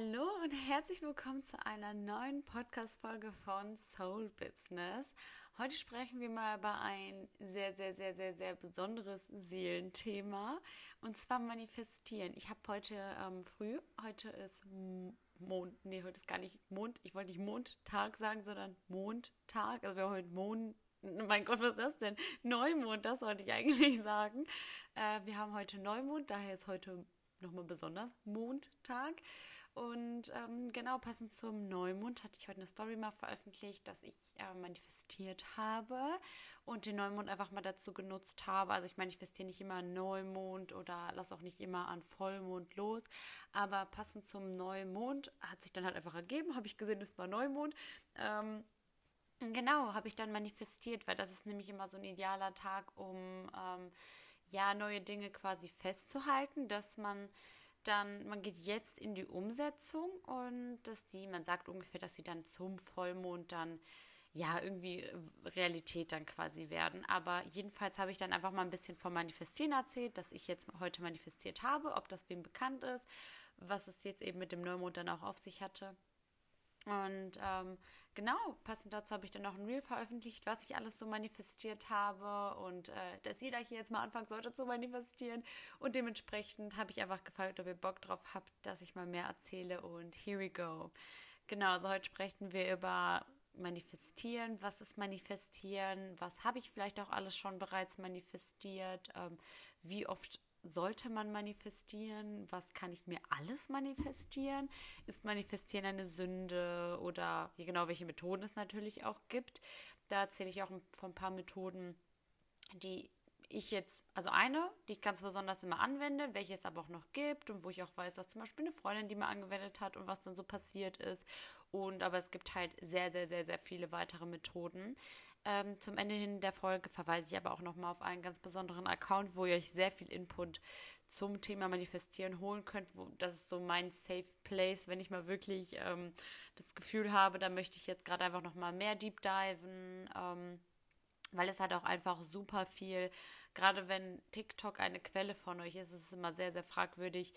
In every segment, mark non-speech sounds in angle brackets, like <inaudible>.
Hallo und herzlich willkommen zu einer neuen Podcast-Folge von Soul Business. Heute sprechen wir mal über ein sehr, sehr, sehr, sehr, sehr besonderes Seelenthema und zwar manifestieren. Ich habe heute ähm, früh, heute ist Mond, nee, heute ist gar nicht Mond, ich wollte nicht Mondtag sagen, sondern Mondtag, also wir haben heute Mond, mein Gott, was ist das denn? Neumond, das sollte ich eigentlich <laughs> sagen. Äh, wir haben heute Neumond, daher ist heute nochmal besonders Mondtag. Und ähm, genau passend zum Neumond hatte ich heute eine Story mal veröffentlicht, dass ich äh, manifestiert habe und den Neumond einfach mal dazu genutzt habe. Also ich manifestiere nicht immer Neumond oder lasse auch nicht immer an Vollmond los. Aber passend zum Neumond hat sich dann halt einfach ergeben, habe ich gesehen, es war Neumond. Ähm, Genau, habe ich dann manifestiert, weil das ist nämlich immer so ein idealer Tag, um ähm, ja neue Dinge quasi festzuhalten, dass man dann, man geht jetzt in die Umsetzung und dass die, man sagt ungefähr, dass sie dann zum Vollmond dann ja irgendwie Realität dann quasi werden. Aber jedenfalls habe ich dann einfach mal ein bisschen vom Manifestieren erzählt, dass ich jetzt heute manifestiert habe, ob das wem bekannt ist, was es jetzt eben mit dem Neumond dann auch auf sich hatte. Und ähm, genau, passend dazu habe ich dann noch ein Reel veröffentlicht, was ich alles so manifestiert habe und äh, dass jeder hier jetzt mal anfangen sollte zu manifestieren. Und dementsprechend habe ich einfach gefragt, ob ihr Bock drauf habt, dass ich mal mehr erzähle. Und here we go. Genau, also heute sprechen wir über Manifestieren. Was ist Manifestieren? Was habe ich vielleicht auch alles schon bereits manifestiert? Ähm, wie oft sollte man manifestieren? Was kann ich mir alles manifestieren? Ist Manifestieren eine Sünde oder genau welche Methoden es natürlich auch gibt? Da erzähle ich auch von ein paar Methoden, die ich jetzt, also eine, die ich ganz besonders immer anwende, welche es aber auch noch gibt und wo ich auch weiß, dass zum Beispiel eine Freundin die mal angewendet hat und was dann so passiert ist. Und aber es gibt halt sehr, sehr, sehr, sehr viele weitere Methoden. Ähm, zum Ende hin der Folge verweise ich aber auch nochmal auf einen ganz besonderen Account, wo ihr euch sehr viel Input zum Thema Manifestieren holen könnt. Wo, das ist so mein Safe Place, wenn ich mal wirklich ähm, das Gefühl habe, da möchte ich jetzt gerade einfach nochmal mehr Deep Diven. Ähm, weil es hat auch einfach super viel, gerade wenn TikTok eine Quelle von euch ist, ist es immer sehr, sehr fragwürdig,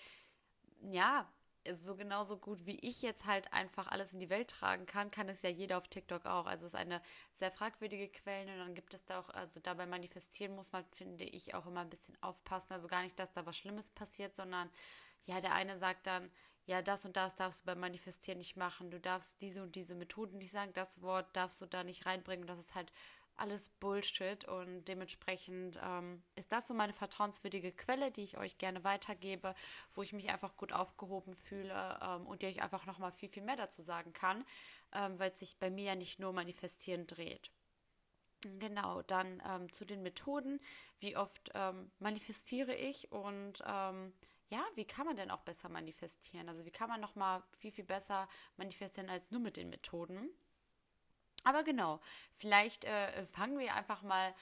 ja, so genauso gut wie ich jetzt halt einfach alles in die Welt tragen kann, kann es ja jeder auf TikTok auch. Also es ist eine sehr fragwürdige Quelle und dann gibt es da auch, also dabei manifestieren muss man, finde ich, auch immer ein bisschen aufpassen. Also gar nicht, dass da was Schlimmes passiert, sondern ja, der eine sagt dann, ja, das und das darfst du beim Manifestieren nicht machen, du darfst diese und diese Methoden nicht sagen, das Wort darfst du da nicht reinbringen. Das ist halt alles Bullshit und dementsprechend ähm, ist das so meine vertrauenswürdige Quelle, die ich euch gerne weitergebe, wo ich mich einfach gut aufgehoben fühle ähm, und die ich einfach nochmal viel, viel mehr dazu sagen kann, ähm, weil es sich bei mir ja nicht nur manifestieren dreht. Genau, dann ähm, zu den Methoden. Wie oft ähm, manifestiere ich und ähm, ja, wie kann man denn auch besser manifestieren? Also wie kann man nochmal viel, viel besser manifestieren als nur mit den Methoden? Aber genau, vielleicht äh, fangen wir einfach mal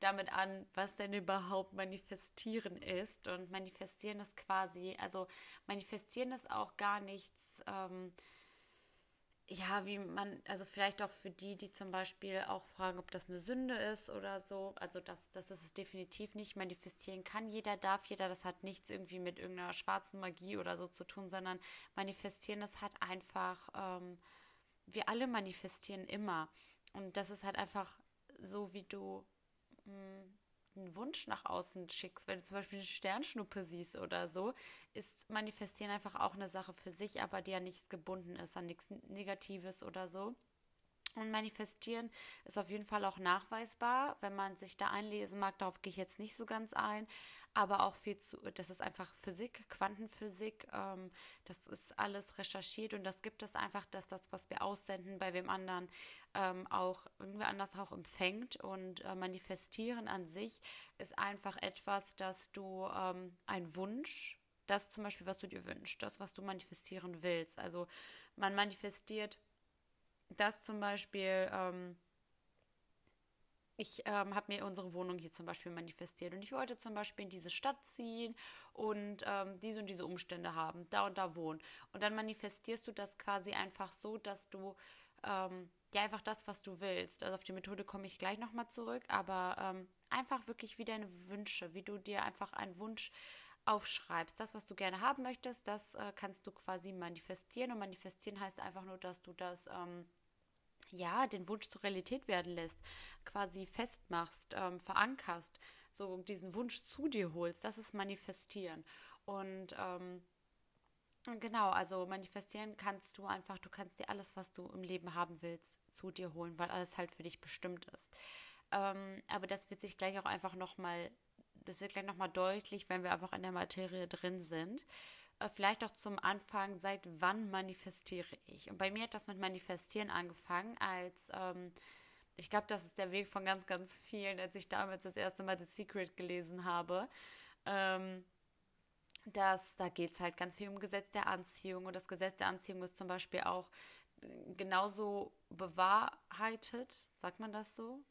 damit an, was denn überhaupt manifestieren ist. Und manifestieren ist quasi, also manifestieren ist auch gar nichts, ähm, ja, wie man, also vielleicht auch für die, die zum Beispiel auch fragen, ob das eine Sünde ist oder so. Also das, das ist es definitiv nicht. Manifestieren kann jeder, darf jeder. Das hat nichts irgendwie mit irgendeiner schwarzen Magie oder so zu tun, sondern manifestieren, das hat einfach. Ähm, wir alle manifestieren immer. Und das ist halt einfach so, wie du mh, hm, einen Wunsch nach außen schickst, wenn du zum Beispiel eine Sternschnuppe siehst oder so, ist Manifestieren einfach auch eine Sache für sich, aber die ja nichts gebunden ist an nichts Negatives oder so. Und manifestieren ist auf jeden Fall auch nachweisbar, wenn man sich da einlesen mag. Darauf gehe ich jetzt nicht so ganz ein, aber auch viel zu, das ist einfach Physik, Quantenphysik. Ähm, das ist alles recherchiert und das gibt es einfach, dass das, was wir aussenden, bei wem anderen ähm, auch irgendwie anders auch empfängt. Und äh, manifestieren an sich ist einfach etwas, dass du ähm, ein Wunsch das zum Beispiel, was du dir wünschst, das, was du manifestieren willst. Also man manifestiert dass zum Beispiel, ähm, ich ähm, habe mir unsere Wohnung hier zum Beispiel manifestiert und ich wollte zum Beispiel in diese Stadt ziehen und ähm, diese und diese Umstände haben, da und da wohnen. Und dann manifestierst du das quasi einfach so, dass du ähm, ja einfach das, was du willst. Also auf die Methode komme ich gleich nochmal zurück, aber ähm, einfach wirklich wie deine Wünsche, wie du dir einfach einen Wunsch aufschreibst. Das, was du gerne haben möchtest, das äh, kannst du quasi manifestieren. Und manifestieren heißt einfach nur, dass du das, ähm, ja, den Wunsch zur Realität werden lässt, quasi festmachst, ähm, verankerst, so diesen Wunsch zu dir holst. Das ist manifestieren. Und ähm, Genau, also manifestieren kannst du einfach, du kannst dir alles, was du im Leben haben willst, zu dir holen, weil alles halt für dich bestimmt ist. Ähm, aber das wird sich gleich auch einfach nochmal, das wird gleich nochmal deutlich, wenn wir einfach in der Materie drin sind. Äh, vielleicht auch zum Anfang, seit wann manifestiere ich? Und bei mir hat das mit Manifestieren angefangen, als ähm, ich glaube, das ist der Weg von ganz, ganz vielen, als ich damals das erste Mal The Secret gelesen habe. Ähm, dass da geht es halt ganz viel um Gesetz der Anziehung und das Gesetz der Anziehung ist zum Beispiel auch äh, genauso bewahrheitet, sagt man das so?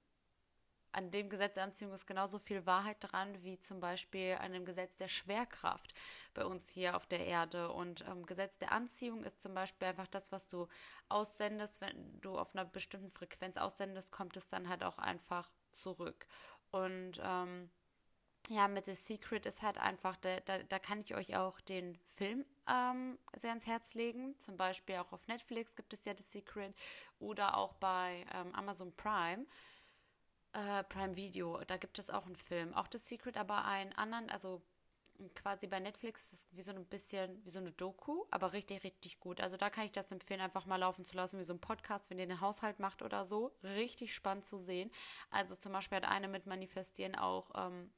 An dem Gesetz der Anziehung ist genauso viel Wahrheit dran wie zum Beispiel an dem Gesetz der Schwerkraft bei uns hier auf der Erde. Und ähm, Gesetz der Anziehung ist zum Beispiel einfach das, was du aussendest. Wenn du auf einer bestimmten Frequenz aussendest, kommt es dann halt auch einfach zurück. Und ähm, ja, mit The Secret ist halt einfach, da, da, da kann ich euch auch den Film ähm, sehr ans Herz legen. Zum Beispiel auch auf Netflix gibt es ja The Secret oder auch bei ähm, Amazon Prime. Äh, Prime Video, da gibt es auch einen Film. Auch The Secret, aber einen anderen, also quasi bei Netflix ist es wie so ein bisschen wie so eine Doku, aber richtig, richtig gut. Also da kann ich das empfehlen, einfach mal laufen zu lassen, wie so ein Podcast, wenn ihr den Haushalt macht oder so. Richtig spannend zu sehen. Also zum Beispiel hat eine mit Manifestieren auch ähm,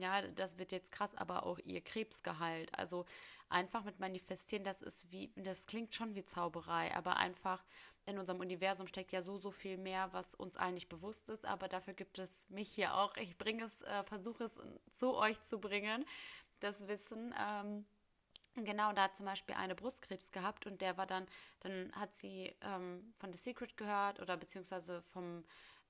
ja, das wird jetzt krass, aber auch ihr Krebs geheilt. Also einfach mit manifestieren, das ist wie, das klingt schon wie Zauberei, aber einfach in unserem Universum steckt ja so, so viel mehr, was uns allen nicht bewusst ist, aber dafür gibt es mich hier auch. Ich bringe es, äh, versuche es zu euch zu bringen, das Wissen. Ähm, Genau, da hat zum Beispiel eine Brustkrebs gehabt und der war dann, dann hat sie ähm, von The Secret gehört oder beziehungsweise vom,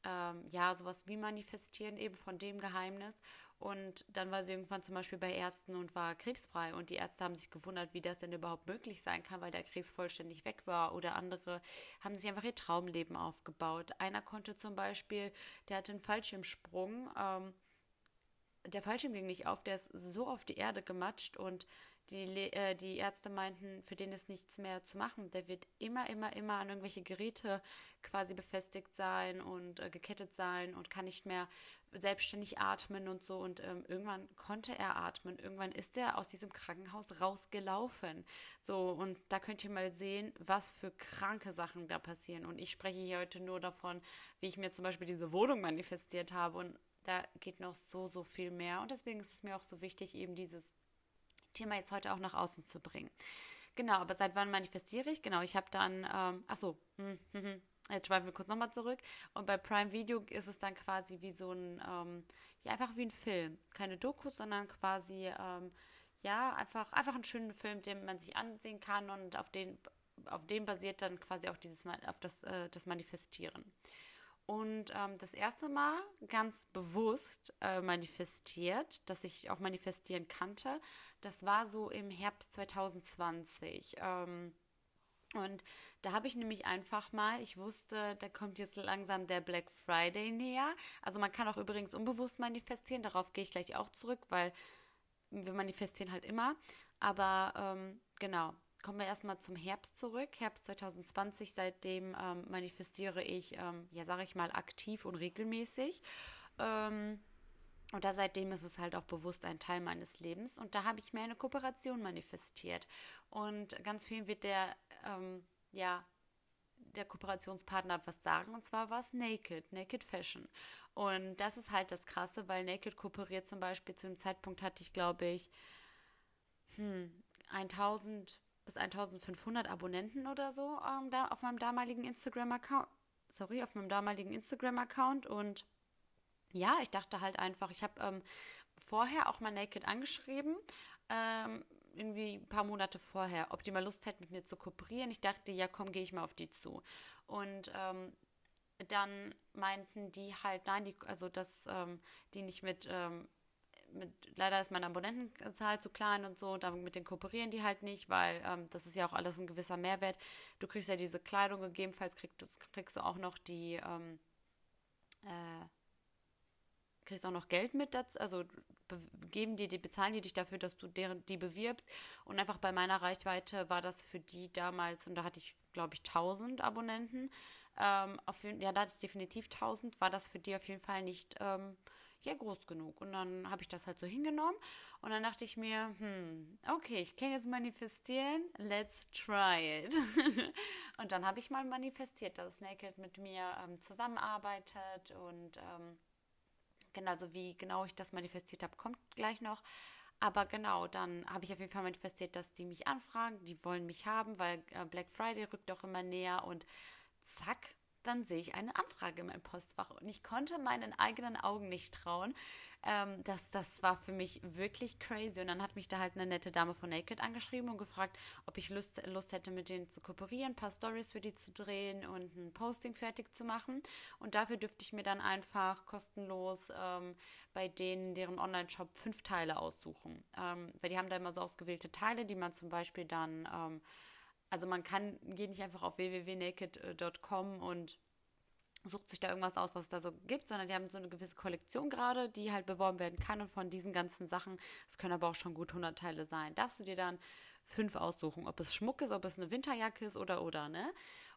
ähm, ja, sowas wie manifestieren eben von dem Geheimnis und dann war sie irgendwann zum Beispiel bei Ärzten und war krebsfrei. Und die Ärzte haben sich gewundert, wie das denn überhaupt möglich sein kann, weil der Krebs vollständig weg war. Oder andere haben sich einfach ihr Traumleben aufgebaut. Einer konnte zum Beispiel, der hatte einen Fallschirmsprung. Ähm, der Fallschirm ging nicht auf, der ist so auf die Erde gematscht und die, äh, die Ärzte meinten, für den ist nichts mehr zu machen. Der wird immer, immer, immer an irgendwelche Geräte quasi befestigt sein und äh, gekettet sein und kann nicht mehr selbstständig atmen und so. Und ähm, irgendwann konnte er atmen. Irgendwann ist er aus diesem Krankenhaus rausgelaufen. So, und da könnt ihr mal sehen, was für kranke Sachen da passieren. Und ich spreche hier heute nur davon, wie ich mir zum Beispiel diese Wohnung manifestiert habe. Und da geht noch so, so viel mehr. Und deswegen ist es mir auch so wichtig, eben dieses Thema jetzt heute auch nach außen zu bringen. Genau, aber seit wann manifestiere ich? Genau, ich habe dann, ähm, ach so, hm, hm, hm, jetzt schweifen wir kurz nochmal zurück. Und bei Prime Video ist es dann quasi wie so ein, ähm, ja, einfach wie ein Film. Keine Doku, sondern quasi, ähm, ja, einfach, einfach ein schöner Film, den man sich ansehen kann und auf den, auf dem basiert dann quasi auch dieses, auf das, äh, das Manifestieren. Und ähm, das erste Mal ganz bewusst äh, manifestiert, dass ich auch manifestieren kannte, das war so im Herbst 2020. Ähm, und da habe ich nämlich einfach mal, ich wusste, da kommt jetzt langsam der Black Friday näher. Also man kann auch übrigens unbewusst manifestieren, darauf gehe ich gleich auch zurück, weil wir manifestieren halt immer. Aber ähm, genau, kommen wir erstmal zum Herbst zurück. Herbst 2020, seitdem ähm, manifestiere ich, ähm, ja, sage ich mal, aktiv und regelmäßig. Ähm, oder seitdem ist es halt auch bewusst ein Teil meines Lebens. Und da habe ich mir eine Kooperation manifestiert. Und ganz viel wird der, ähm, ja, der Kooperationspartner was sagen. Und zwar war es Naked, Naked Fashion. Und das ist halt das Krasse, weil Naked kooperiert zum Beispiel zu dem Zeitpunkt hatte ich, glaube ich, hm, 1000 bis 1500 Abonnenten oder so ähm, da auf meinem damaligen Instagram-Account. Sorry, auf meinem damaligen Instagram-Account. Und ja, ich dachte halt einfach, ich habe ähm, vorher auch mal Naked angeschrieben. Ähm, irgendwie ein paar Monate vorher, ob die mal Lust hätten, mit mir zu kooperieren. Ich dachte, ja, komm, gehe ich mal auf die zu. Und ähm, dann meinten die halt, nein, die, also dass ähm, die nicht mit ähm, mit, leider ist meine Abonnentenzahl zu klein und so, und mit kooperieren die halt nicht, weil ähm, das ist ja auch alles ein gewisser Mehrwert. Du kriegst ja diese Kleidung, gegebenenfalls krieg, kriegst du auch noch die, ähm, äh, kriegst auch noch Geld mit dazu, also geben dir die, bezahlen die dich dafür, dass du deren, die bewirbst. Und einfach bei meiner Reichweite war das für die damals, und da hatte ich, glaube ich, 1000 Abonnenten. Ähm, auf, ja, da hatte ich definitiv 1000, war das für die auf jeden Fall nicht ähm, ja, groß genug. Und dann habe ich das halt so hingenommen. Und dann dachte ich mir, hm, okay, ich kann jetzt manifestieren, let's try it. <laughs> und dann habe ich mal manifestiert, dass Naked mit mir ähm, zusammenarbeitet und ähm, genauso wie genau ich das manifestiert habe, kommt gleich noch. Aber genau, dann habe ich auf jeden Fall manifestiert, dass die mich anfragen, die wollen mich haben, weil äh, Black Friday rückt auch immer näher und zack, dann sehe ich eine Anfrage in meinem Postfach. Und ich konnte meinen eigenen Augen nicht trauen. Ähm, das, das war für mich wirklich crazy. Und dann hat mich da halt eine nette Dame von Naked angeschrieben und gefragt, ob ich Lust, Lust hätte, mit denen zu kooperieren, ein paar Stories für die zu drehen und ein Posting fertig zu machen. Und dafür dürfte ich mir dann einfach kostenlos ähm, bei denen, deren Online-Shop, fünf Teile aussuchen. Ähm, weil die haben da immer so ausgewählte Teile, die man zum Beispiel dann ähm, also man kann, geht nicht einfach auf www.naked.com und sucht sich da irgendwas aus, was es da so gibt, sondern die haben so eine gewisse Kollektion gerade, die halt beworben werden kann und von diesen ganzen Sachen, es können aber auch schon gut 100 Teile sein, darfst du dir dann fünf aussuchen, ob es Schmuck ist, ob es eine Winterjacke ist oder oder, ne?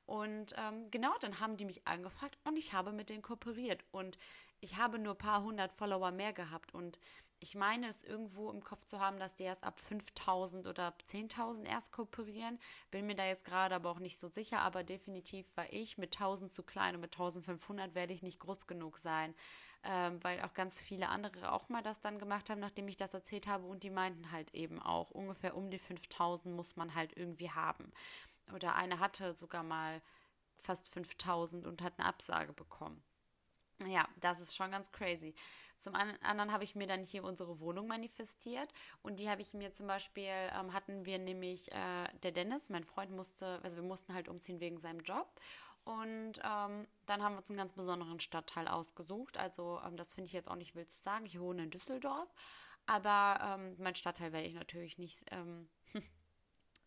Und ähm, genau, dann haben die mich angefragt und ich habe mit denen kooperiert. Und ich habe nur ein paar hundert Follower mehr gehabt. Und ich meine es irgendwo im Kopf zu haben, dass die erst ab 5000 oder 10.000 erst kooperieren. Bin mir da jetzt gerade aber auch nicht so sicher, aber definitiv war ich mit 1000 zu klein und mit 1500 werde ich nicht groß genug sein, ähm, weil auch ganz viele andere auch mal das dann gemacht haben, nachdem ich das erzählt habe und die meinten halt eben auch, ungefähr um die 5000 muss man halt irgendwie haben. Oder eine hatte sogar mal fast 5000 und hat eine Absage bekommen. Ja, das ist schon ganz crazy. Zum anderen habe ich mir dann hier unsere Wohnung manifestiert und die habe ich mir zum Beispiel, ähm, hatten wir nämlich, äh, der Dennis, mein Freund musste, also wir mussten halt umziehen wegen seinem Job und ähm, dann haben wir uns einen ganz besonderen Stadtteil ausgesucht. Also ähm, das finde ich jetzt auch nicht wild zu sagen. Ich wohne in Düsseldorf, aber ähm, mein Stadtteil werde ich natürlich nicht ähm,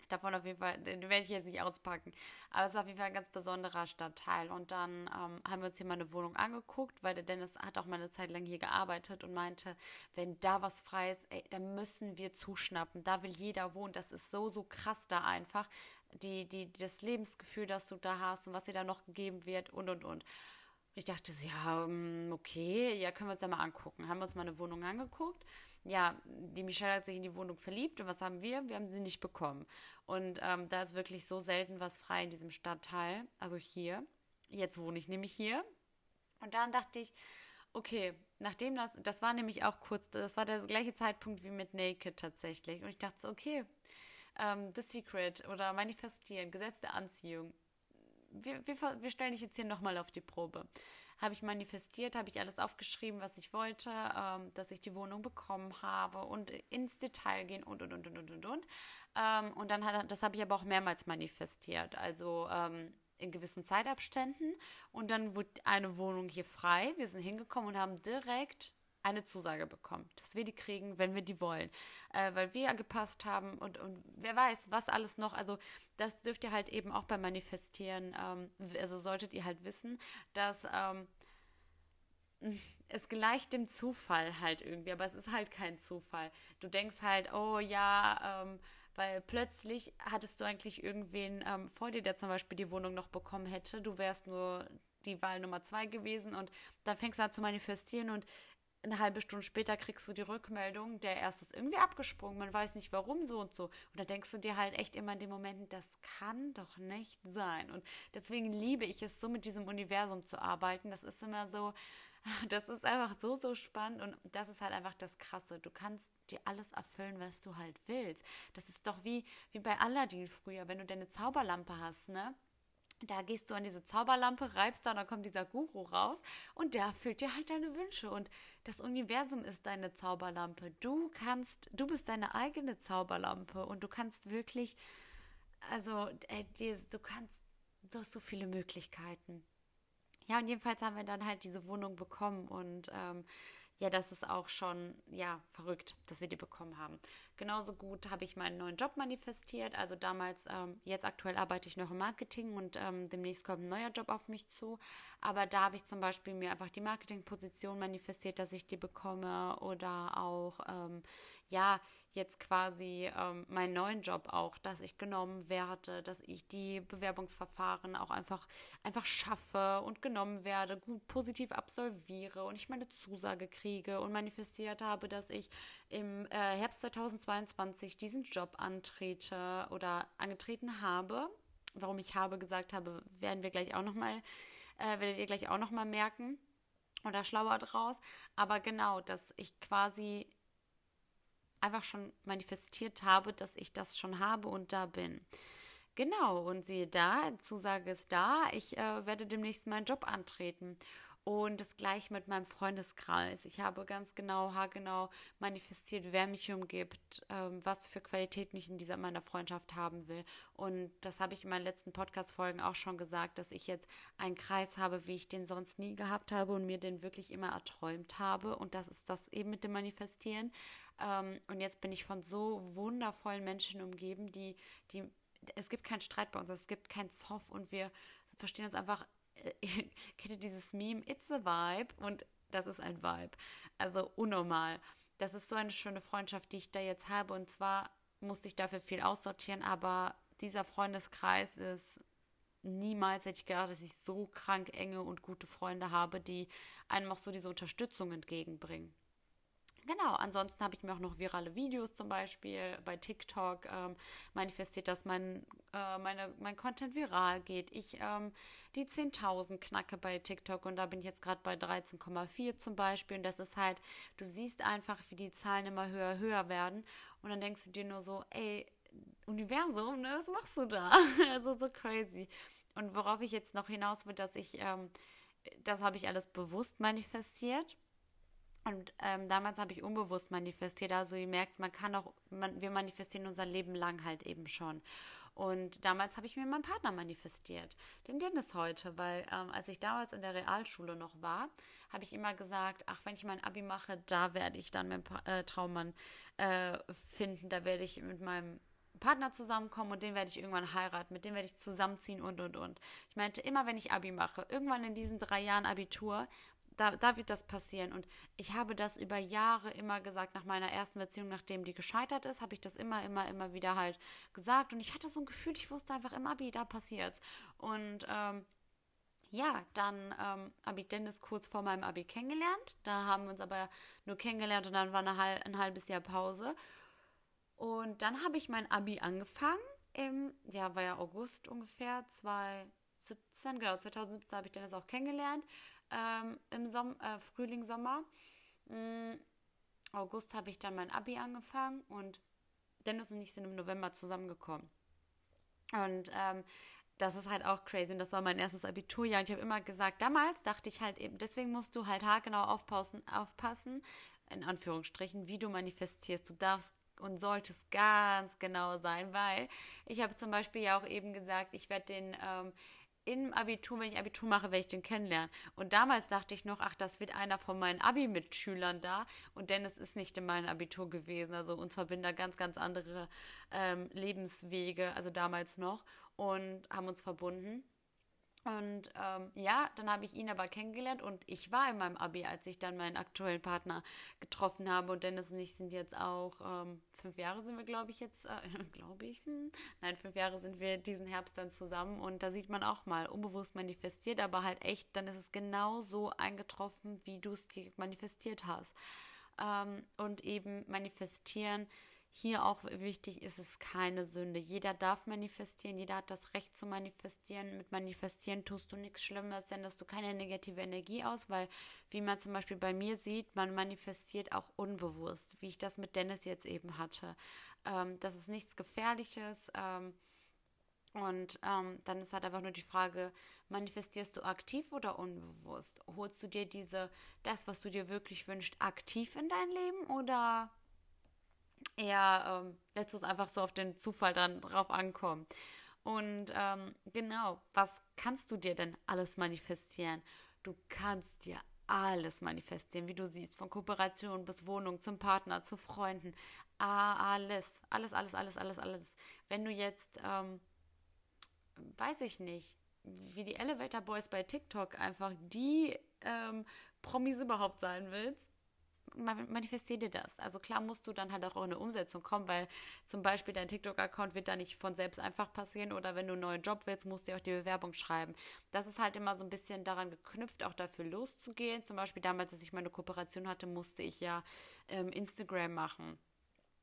davon auf jeden Fall, den werde ich jetzt nicht auspacken. Aber es ist auf jeden Fall ein ganz besonderer Stadtteil. Und dann ähm, haben wir uns hier mal eine Wohnung angeguckt, weil der Dennis hat auch mal eine Zeit lang hier gearbeitet und meinte, wenn da was frei ist, ey, dann müssen wir zuschnappen. Da will jeder wohnen. Das ist so, so krass da einfach. Die, die, das Lebensgefühl, das du da hast und was dir da noch gegeben wird und, und, und. Ich dachte, ja, ähm, okay, ja, können wir uns ja mal angucken. Haben wir uns mal eine Wohnung angeguckt ja, die Michelle hat sich in die Wohnung verliebt und was haben wir? Wir haben sie nicht bekommen. Und ähm, da ist wirklich so selten was frei in diesem Stadtteil, also hier. Jetzt wohne ich nämlich hier. Und dann dachte ich, okay, nachdem das, das war nämlich auch kurz, das war der gleiche Zeitpunkt wie mit Naked tatsächlich. Und ich dachte so, okay, ähm, The Secret oder Manifestieren, Gesetz der Anziehung. Wir, wir, wir stellen dich jetzt hier nochmal auf die Probe habe ich manifestiert, habe ich alles aufgeschrieben, was ich wollte, ähm, dass ich die Wohnung bekommen habe und ins Detail gehen und und und und und und und. Ähm, und dann hat das habe ich aber auch mehrmals manifestiert, also ähm, in gewissen Zeitabständen. Und dann wurde eine Wohnung hier frei. Wir sind hingekommen und haben direkt eine Zusage bekommen, dass wir die kriegen, wenn wir die wollen, äh, weil wir gepasst haben und, und wer weiß, was alles noch. Also das dürft ihr halt eben auch beim Manifestieren, ähm, also solltet ihr halt wissen, dass ähm, es gleicht dem Zufall halt irgendwie, aber es ist halt kein Zufall. Du denkst halt, oh ja, ähm, weil plötzlich hattest du eigentlich irgendwen ähm, vor dir, der zum Beispiel die Wohnung noch bekommen hätte. Du wärst nur die Wahl Nummer zwei gewesen und dann fängst du an zu manifestieren und eine halbe Stunde später kriegst du die Rückmeldung, der erst ist irgendwie abgesprungen, man weiß nicht warum so und so. Und da denkst du dir halt echt immer in dem Moment, das kann doch nicht sein. Und deswegen liebe ich es so, mit diesem Universum zu arbeiten. Das ist immer so, <laughs> das ist einfach so, so spannend und das ist halt einfach das Krasse. Du kannst dir alles erfüllen, was du halt willst. Das ist doch wie, wie bei Aladdin früher, wenn du deine Zauberlampe hast, ne? Da gehst du an diese Zauberlampe, reibst da und dann kommt dieser Guru raus und der erfüllt dir halt deine Wünsche. Und das Universum ist deine Zauberlampe. Du kannst, du bist deine eigene Zauberlampe und du kannst wirklich, also, ey, du kannst, du hast so viele Möglichkeiten. Ja, und jedenfalls haben wir dann halt diese Wohnung bekommen und ähm, ja, das ist auch schon, ja, verrückt, dass wir die bekommen haben. Genauso gut habe ich meinen neuen Job manifestiert. Also damals, ähm, jetzt aktuell arbeite ich noch im Marketing und ähm, demnächst kommt ein neuer Job auf mich zu. Aber da habe ich zum Beispiel mir einfach die Marketingposition manifestiert, dass ich die bekomme oder auch, ähm, ja, jetzt quasi ähm, meinen neuen Job auch, dass ich genommen werde, dass ich die Bewerbungsverfahren auch einfach, einfach schaffe und genommen werde, gut positiv absolviere und ich meine Zusage kriege und manifestiert habe, dass ich im äh, Herbst 2022 diesen Job antrete oder angetreten habe. Warum ich habe gesagt habe, werden wir gleich auch nochmal, äh, werdet ihr gleich auch nochmal merken oder schlauer draus. Aber genau, dass ich quasi einfach schon manifestiert habe, dass ich das schon habe und da bin. Genau, und siehe da, Zusage ist da, ich äh, werde demnächst meinen Job antreten. Und das gleiche mit meinem Freundeskreis. Ich habe ganz genau, haargenau manifestiert, wer mich umgibt, ähm, was für Qualitäten ich in dieser meiner Freundschaft haben will. Und das habe ich in meinen letzten Podcast-Folgen auch schon gesagt, dass ich jetzt einen Kreis habe, wie ich den sonst nie gehabt habe und mir den wirklich immer erträumt habe. Und das ist das eben mit dem Manifestieren. Ähm, und jetzt bin ich von so wundervollen Menschen umgeben, die, die, es gibt keinen Streit bei uns, es gibt keinen Zoff und wir verstehen uns einfach <laughs> kennt ihr dieses Meme? It's a Vibe. Und das ist ein Vibe. Also unnormal. Das ist so eine schöne Freundschaft, die ich da jetzt habe. Und zwar musste ich dafür viel aussortieren, aber dieser Freundeskreis ist niemals hätte ich gedacht, dass ich so krank enge und gute Freunde habe, die einem auch so diese Unterstützung entgegenbringen. Genau, ansonsten habe ich mir auch noch virale Videos zum Beispiel bei TikTok ähm, manifestiert, dass mein, äh, meine, mein Content viral geht. Ich ähm, die 10.000 knacke bei TikTok und da bin ich jetzt gerade bei 13,4 zum Beispiel. Und das ist halt, du siehst einfach, wie die Zahlen immer höher, höher werden. Und dann denkst du dir nur so, ey, Universum, ne, was machst du da? <laughs> also so crazy. Und worauf ich jetzt noch hinaus will, dass ich, ähm, das habe ich alles bewusst manifestiert und ähm, damals habe ich unbewusst manifestiert. Also ihr merkt, man kann auch, man, wir manifestieren unser Leben lang halt eben schon. Und damals habe ich mir meinen Partner manifestiert, den Dennis heute, weil ähm, als ich damals in der Realschule noch war, habe ich immer gesagt, ach, wenn ich mein Abi mache, da werde ich dann meinen äh, Traummann äh, finden, da werde ich mit meinem Partner zusammenkommen und den werde ich irgendwann heiraten, mit dem werde ich zusammenziehen und und und. Ich meinte, immer wenn ich Abi mache, irgendwann in diesen drei Jahren Abitur, da, da wird das passieren. Und ich habe das über Jahre immer gesagt, nach meiner ersten Beziehung, nachdem die gescheitert ist, habe ich das immer, immer, immer wieder halt gesagt. Und ich hatte so ein Gefühl, ich wusste einfach im Abi, da passiert's. Und ähm, ja, dann ähm, habe ich Dennis kurz vor meinem Abi kennengelernt. Da haben wir uns aber nur kennengelernt und dann war eine, ein halbes Jahr Pause. Und dann habe ich mein Abi angefangen. Im, ja, war ja August ungefähr, 2017, genau, 2017 habe ich Dennis auch kennengelernt ähm, im Som äh, Frühling, Sommer. Mhm. August habe ich dann mein Abi angefangen und Dennis und ich sind im November zusammengekommen. Und ähm, das ist halt auch crazy und das war mein erstes Abiturjahr. Und ich habe immer gesagt, damals dachte ich halt eben, deswegen musst du halt haargenau aufpassen, aufpassen, in Anführungsstrichen, wie du manifestierst. Du darfst und solltest ganz genau sein, weil ich habe zum Beispiel ja auch eben gesagt, ich werde den ähm, im Abitur, wenn ich Abitur mache, werde ich den kennenlernen. Und damals dachte ich noch, ach, das wird einer von meinen Abi-Mitschülern da. Und Dennis ist nicht in meinem Abitur gewesen. Also uns verbinden da ganz, ganz andere ähm, Lebenswege, also damals noch, und haben uns verbunden. Und ähm, ja, dann habe ich ihn aber kennengelernt und ich war in meinem Abi, als ich dann meinen aktuellen Partner getroffen habe. Und Dennis und ich sind jetzt auch ähm, fünf Jahre sind wir, glaube ich, jetzt, äh, <laughs> glaube ich, hm, nein, fünf Jahre sind wir diesen Herbst dann zusammen. Und da sieht man auch mal unbewusst manifestiert, aber halt echt, dann ist es genau so eingetroffen, wie du es dir manifestiert hast. Ähm, und eben manifestieren hier auch wichtig ist es keine Sünde. Jeder darf manifestieren, jeder hat das Recht zu manifestieren. Mit manifestieren tust du nichts Schlimmes, sendest du keine negative Energie aus, weil, wie man zum Beispiel bei mir sieht, man manifestiert auch unbewusst, wie ich das mit Dennis jetzt eben hatte. Ähm, das ist nichts Gefährliches. Ähm, und ähm, dann ist halt einfach nur die Frage, manifestierst du aktiv oder unbewusst? Holst du dir diese, das, was du dir wirklich wünschst, aktiv in dein Leben oder eher ähm, lässt es einfach so auf den Zufall dann drauf ankommen. Und ähm, genau, was kannst du dir denn alles manifestieren? Du kannst dir alles manifestieren, wie du siehst, von Kooperation bis Wohnung, zum Partner, zu Freunden, alles, alles, alles, alles, alles, alles. Wenn du jetzt, ähm, weiß ich nicht, wie die Elevator Boys bei TikTok einfach die ähm, Promis überhaupt sein willst, manifestier dir das. Also klar musst du dann halt auch in eine Umsetzung kommen, weil zum Beispiel dein TikTok-Account wird da nicht von selbst einfach passieren oder wenn du einen neuen Job willst, musst du auch die Bewerbung schreiben. Das ist halt immer so ein bisschen daran geknüpft, auch dafür loszugehen. Zum Beispiel damals, als ich meine Kooperation hatte, musste ich ja ähm, Instagram machen.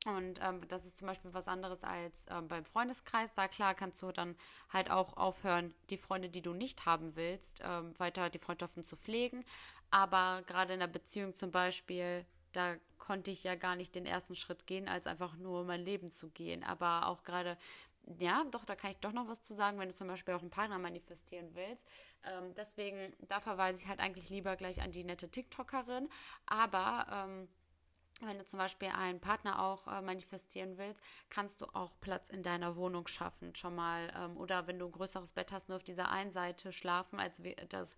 Und ähm, das ist zum Beispiel was anderes als ähm, beim Freundeskreis. Da klar kannst du dann halt auch aufhören, die Freunde, die du nicht haben willst, ähm, weiter die Freundschaften zu pflegen. Aber gerade in der Beziehung zum Beispiel, da konnte ich ja gar nicht den ersten Schritt gehen, als einfach nur mein Leben zu gehen. Aber auch gerade, ja, doch, da kann ich doch noch was zu sagen, wenn du zum Beispiel auch einen Partner manifestieren willst. Ähm, deswegen, da verweise ich halt eigentlich lieber gleich an die nette TikTokerin. Aber ähm, wenn du zum Beispiel einen Partner auch äh, manifestieren willst, kannst du auch Platz in deiner Wohnung schaffen, schon mal. Ähm, oder wenn du ein größeres Bett hast, nur auf dieser einen Seite schlafen, als das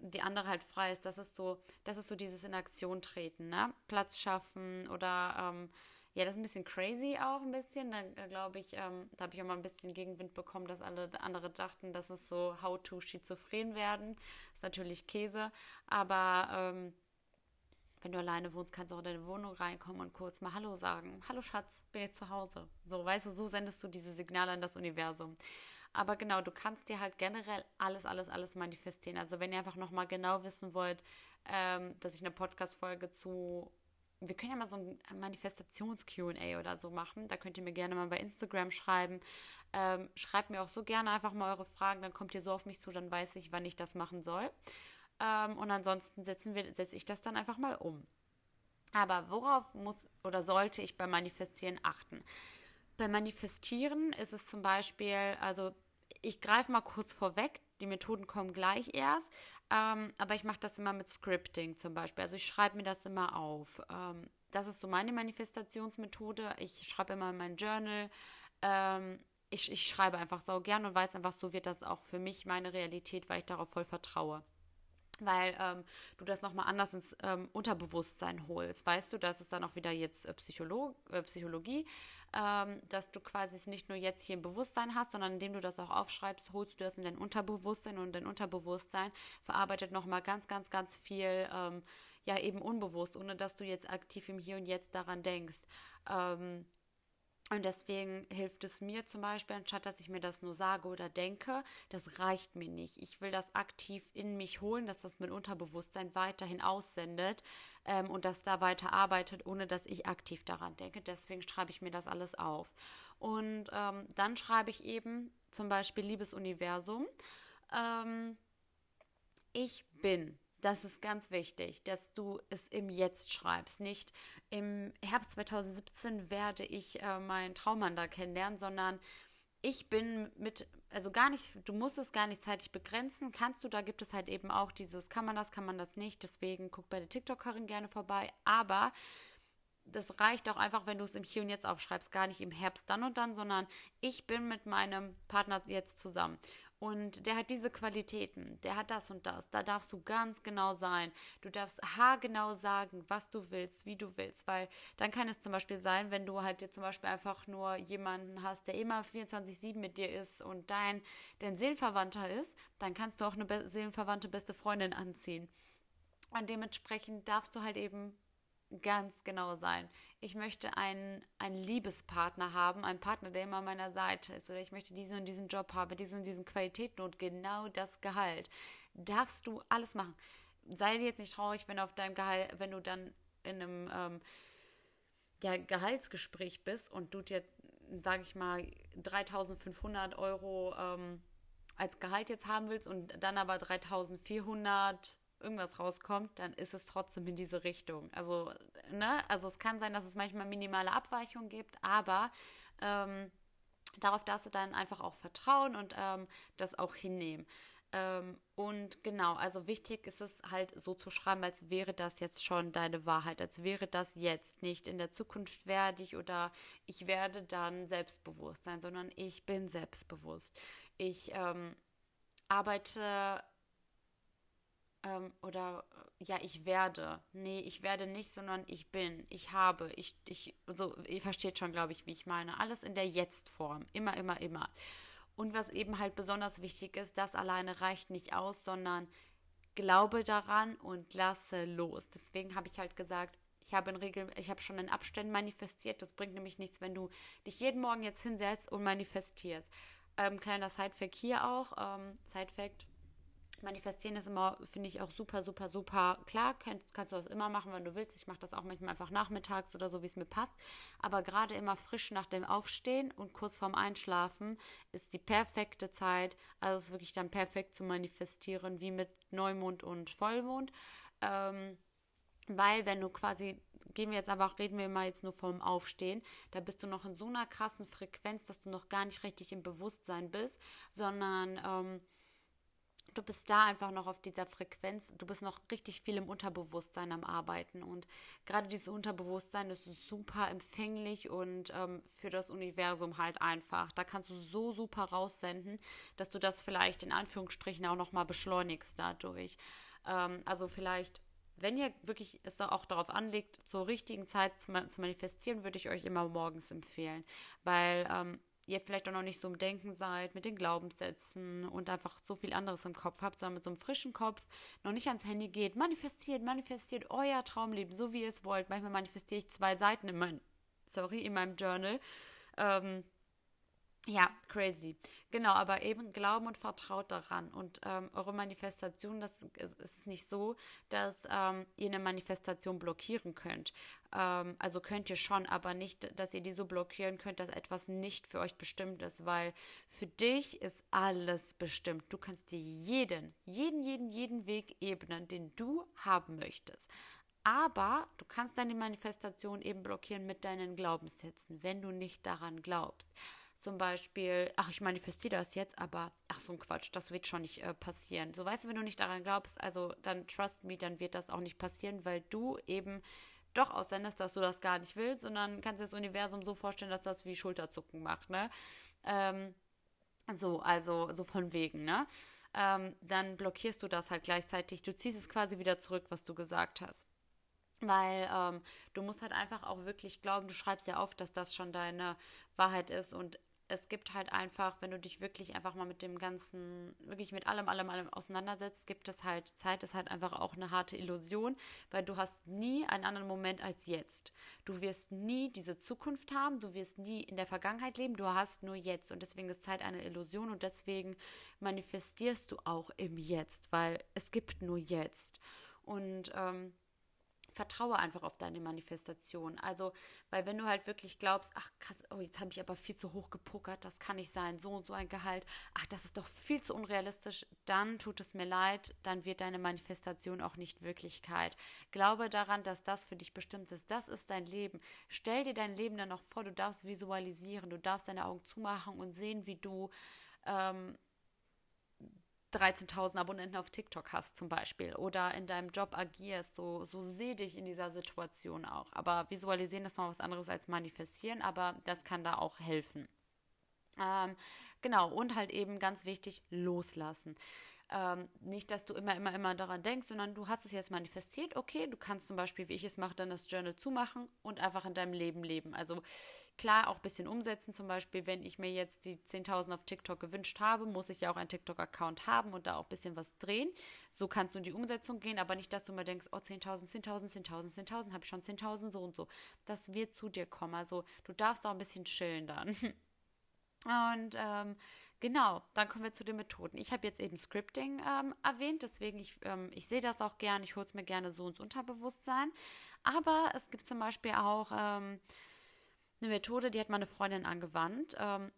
die andere halt frei ist. Das ist so, das ist so dieses in Aktion treten, ne? Platz schaffen oder ähm, ja, das ist ein bisschen crazy auch ein bisschen. Da äh, glaube ich, ähm, da habe ich auch mal ein bisschen Gegenwind bekommen, dass alle andere dachten, dass es so how to schizophren werden. Das ist natürlich Käse, aber ähm, wenn du alleine wohnst, kannst du auch in deine Wohnung reinkommen und kurz mal Hallo sagen. Hallo Schatz, bin ich zu Hause. So, weißt du, so sendest du diese Signale an das Universum. Aber genau, du kannst dir halt generell alles, alles, alles manifestieren. Also wenn ihr einfach nochmal genau wissen wollt, ähm, dass ich eine Podcast-Folge zu wir können ja mal so ein Manifestations-QA oder so machen. Da könnt ihr mir gerne mal bei Instagram schreiben. Ähm, schreibt mir auch so gerne einfach mal eure Fragen, dann kommt ihr so auf mich zu, dann weiß ich, wann ich das machen soll. Ähm, und ansonsten setze ich das dann einfach mal um. Aber worauf muss oder sollte ich beim Manifestieren achten? Beim Manifestieren ist es zum Beispiel, also ich greife mal kurz vorweg, die Methoden kommen gleich erst, ähm, aber ich mache das immer mit Scripting zum Beispiel. Also ich schreibe mir das immer auf. Ähm, das ist so meine Manifestationsmethode. Ich schreibe immer in mein Journal. Ähm, ich, ich schreibe einfach so gern und weiß einfach, so wird das auch für mich meine Realität, weil ich darauf voll vertraue weil ähm, du das nochmal anders ins ähm, Unterbewusstsein holst. Weißt du, das ist dann auch wieder jetzt äh, äh, Psychologie, ähm, dass du quasi es nicht nur jetzt hier im Bewusstsein hast, sondern indem du das auch aufschreibst, holst du das in dein Unterbewusstsein und dein Unterbewusstsein verarbeitet nochmal ganz, ganz, ganz viel, ähm, ja eben unbewusst, ohne dass du jetzt aktiv im Hier und Jetzt daran denkst. Und deswegen hilft es mir zum Beispiel, anstatt dass ich mir das nur sage oder denke, das reicht mir nicht. Ich will das aktiv in mich holen, dass das mein Unterbewusstsein weiterhin aussendet ähm, und das da weiter arbeitet, ohne dass ich aktiv daran denke. Deswegen schreibe ich mir das alles auf. Und ähm, dann schreibe ich eben zum Beispiel Liebes Universum. Ähm, ich bin das ist ganz wichtig, dass du es im Jetzt schreibst. Nicht im Herbst 2017 werde ich äh, meinen Traummann da kennenlernen, sondern ich bin mit, also gar nicht, du musst es gar nicht zeitlich begrenzen, kannst du, da gibt es halt eben auch dieses, kann man das, kann man das nicht, deswegen guck bei der TikTokerin gerne vorbei, aber das reicht auch einfach, wenn du es im Hier und Jetzt aufschreibst, gar nicht im Herbst dann und dann, sondern ich bin mit meinem Partner jetzt zusammen. Und der hat diese Qualitäten, der hat das und das. Da darfst du ganz genau sein. Du darfst haargenau sagen, was du willst, wie du willst, weil dann kann es zum Beispiel sein, wenn du halt dir zum Beispiel einfach nur jemanden hast, der immer 24-7 mit dir ist und dein, dein Seelenverwandter ist, dann kannst du auch eine be seelenverwandte beste Freundin anziehen. Und dementsprechend darfst du halt eben ganz genau sein. Ich möchte einen, einen Liebespartner haben, einen Partner, der immer an meiner Seite ist. Oder ich möchte diesen und diesen Job haben, diesen und diesen Qualitäten und genau das Gehalt. Darfst du alles machen. Sei dir jetzt nicht traurig, wenn du auf deinem Gehalt, wenn du dann in einem ähm, ja, Gehaltsgespräch bist und du dir, sage ich mal, 3500 Euro ähm, als Gehalt jetzt haben willst und dann aber 3400 irgendwas rauskommt, dann ist es trotzdem in diese Richtung. Also, ne, also es kann sein, dass es manchmal minimale Abweichungen gibt, aber ähm, darauf darfst du dann einfach auch vertrauen und ähm, das auch hinnehmen. Ähm, und genau, also wichtig ist es halt so zu schreiben, als wäre das jetzt schon deine Wahrheit, als wäre das jetzt nicht in der Zukunft werde ich oder ich werde dann selbstbewusst sein, sondern ich bin selbstbewusst. Ich ähm, arbeite ähm, oder ja, ich werde. Nee, ich werde nicht, sondern ich bin, ich habe, ich, ich, so, ihr versteht schon, glaube ich, wie ich meine. Alles in der Jetzt-Form. Immer, immer, immer. Und was eben halt besonders wichtig ist, das alleine reicht nicht aus, sondern glaube daran und lasse los. Deswegen habe ich halt gesagt, ich habe in Regel, ich habe schon in Abständen manifestiert. Das bringt nämlich nichts, wenn du dich jeden Morgen jetzt hinsetzt und manifestierst. Ähm, kleiner Sidefact hier auch. Ähm, Sidefact, Manifestieren ist immer, finde ich, auch super, super, super klar. Kann, kannst du das immer machen, wenn du willst. Ich mache das auch manchmal einfach nachmittags oder so, wie es mir passt. Aber gerade immer frisch nach dem Aufstehen und kurz vorm Einschlafen ist die perfekte Zeit. Also es ist wirklich dann perfekt zu manifestieren, wie mit Neumond und Vollmond. Ähm, weil wenn du quasi, gehen wir jetzt einfach, reden wir mal jetzt nur vom Aufstehen, da bist du noch in so einer krassen Frequenz, dass du noch gar nicht richtig im Bewusstsein bist, sondern ähm, du bist da einfach noch auf dieser Frequenz, du bist noch richtig viel im Unterbewusstsein am Arbeiten und gerade dieses Unterbewusstsein ist super empfänglich und ähm, für das Universum halt einfach. Da kannst du so super raussenden, dass du das vielleicht in Anführungsstrichen auch nochmal beschleunigst dadurch. Ähm, also vielleicht wenn ihr wirklich es auch darauf anlegt, zur richtigen Zeit zu, manifestieren, würde ich euch immer morgens empfehlen, weil ähm, ihr vielleicht auch noch nicht so im Denken seid, mit den Glaubenssätzen und einfach so viel anderes im Kopf habt, sondern mit so einem frischen Kopf noch nicht ans Handy geht. Manifestiert, manifestiert euer Traumleben, so wie ihr es wollt. Manchmal manifestiere ich zwei Seiten in meinem, sorry, in meinem Journal. Ähm, ja, crazy. Genau, aber eben glauben und vertraut daran. Und ähm, eure Manifestation, das ist, ist nicht so, dass ähm, ihr eine Manifestation blockieren könnt. Ähm, also könnt ihr schon, aber nicht, dass ihr die so blockieren könnt, dass etwas nicht für euch bestimmt ist, weil für dich ist alles bestimmt. Du kannst dir jeden, jeden, jeden, jeden Weg ebnen, den du haben möchtest. Aber du kannst deine Manifestation eben blockieren mit deinen Glaubenssätzen, wenn du nicht daran glaubst zum Beispiel, ach, ich manifestiere das jetzt, aber ach, so ein Quatsch, das wird schon nicht äh, passieren. So, weißt du, wenn du nicht daran glaubst, also dann trust me, dann wird das auch nicht passieren, weil du eben doch aussendest, dass du das gar nicht willst, sondern kannst dir das Universum so vorstellen, dass das wie Schulterzucken macht, ne? Ähm, so, also so von wegen, ne? Ähm, dann blockierst du das halt gleichzeitig. Du ziehst es quasi wieder zurück, was du gesagt hast. Weil ähm, du musst halt einfach auch wirklich glauben, du schreibst ja auf, dass das schon deine Wahrheit ist und es gibt halt einfach, wenn du dich wirklich einfach mal mit dem Ganzen, wirklich mit allem, allem, allem auseinandersetzt, gibt es halt, Zeit ist halt einfach auch eine harte Illusion, weil du hast nie einen anderen Moment als jetzt. Du wirst nie diese Zukunft haben, du wirst nie in der Vergangenheit leben, du hast nur jetzt und deswegen ist Zeit eine Illusion und deswegen manifestierst du auch im Jetzt, weil es gibt nur jetzt. Und ähm, vertraue einfach auf deine Manifestation. Also, weil wenn du halt wirklich glaubst, ach krass, oh, jetzt habe ich aber viel zu hoch gepokert, das kann nicht sein, so und so ein Gehalt, ach, das ist doch viel zu unrealistisch, dann tut es mir leid, dann wird deine Manifestation auch nicht Wirklichkeit. Glaube daran, dass das für dich bestimmt ist. Das ist dein Leben. Stell dir dein Leben dann noch vor, du darfst visualisieren, du darfst deine Augen zumachen und sehen, wie du ähm, 13.000 Abonnenten auf TikTok hast zum Beispiel oder in deinem Job agierst, so, so seh dich in dieser Situation auch. Aber visualisieren ist noch was anderes als manifestieren, aber das kann da auch helfen. Ähm, genau, und halt eben ganz wichtig, loslassen. Ähm, nicht, dass du immer, immer, immer daran denkst, sondern du hast es jetzt manifestiert. Okay, du kannst zum Beispiel, wie ich es mache, dann das Journal zumachen und einfach in deinem Leben leben. Also klar auch ein bisschen umsetzen. Zum Beispiel, wenn ich mir jetzt die 10.000 auf TikTok gewünscht habe, muss ich ja auch einen TikTok-Account haben und da auch ein bisschen was drehen. So kannst du in die Umsetzung gehen, aber nicht, dass du mal denkst, oh, 10.000, 10.000, 10.000, 10.000, habe ich schon 10.000, so und so. Das wird zu dir kommen. Also du darfst auch ein bisschen chillen dann. <laughs> Und ähm, Genau, dann kommen wir zu den Methoden. Ich habe jetzt eben Scripting ähm, erwähnt, deswegen ich, ähm, ich sehe das auch gerne, ich hole es mir gerne so ins Unterbewusstsein. Aber es gibt zum Beispiel auch ähm, eine Methode, die hat meine Freundin angewandt, ähm,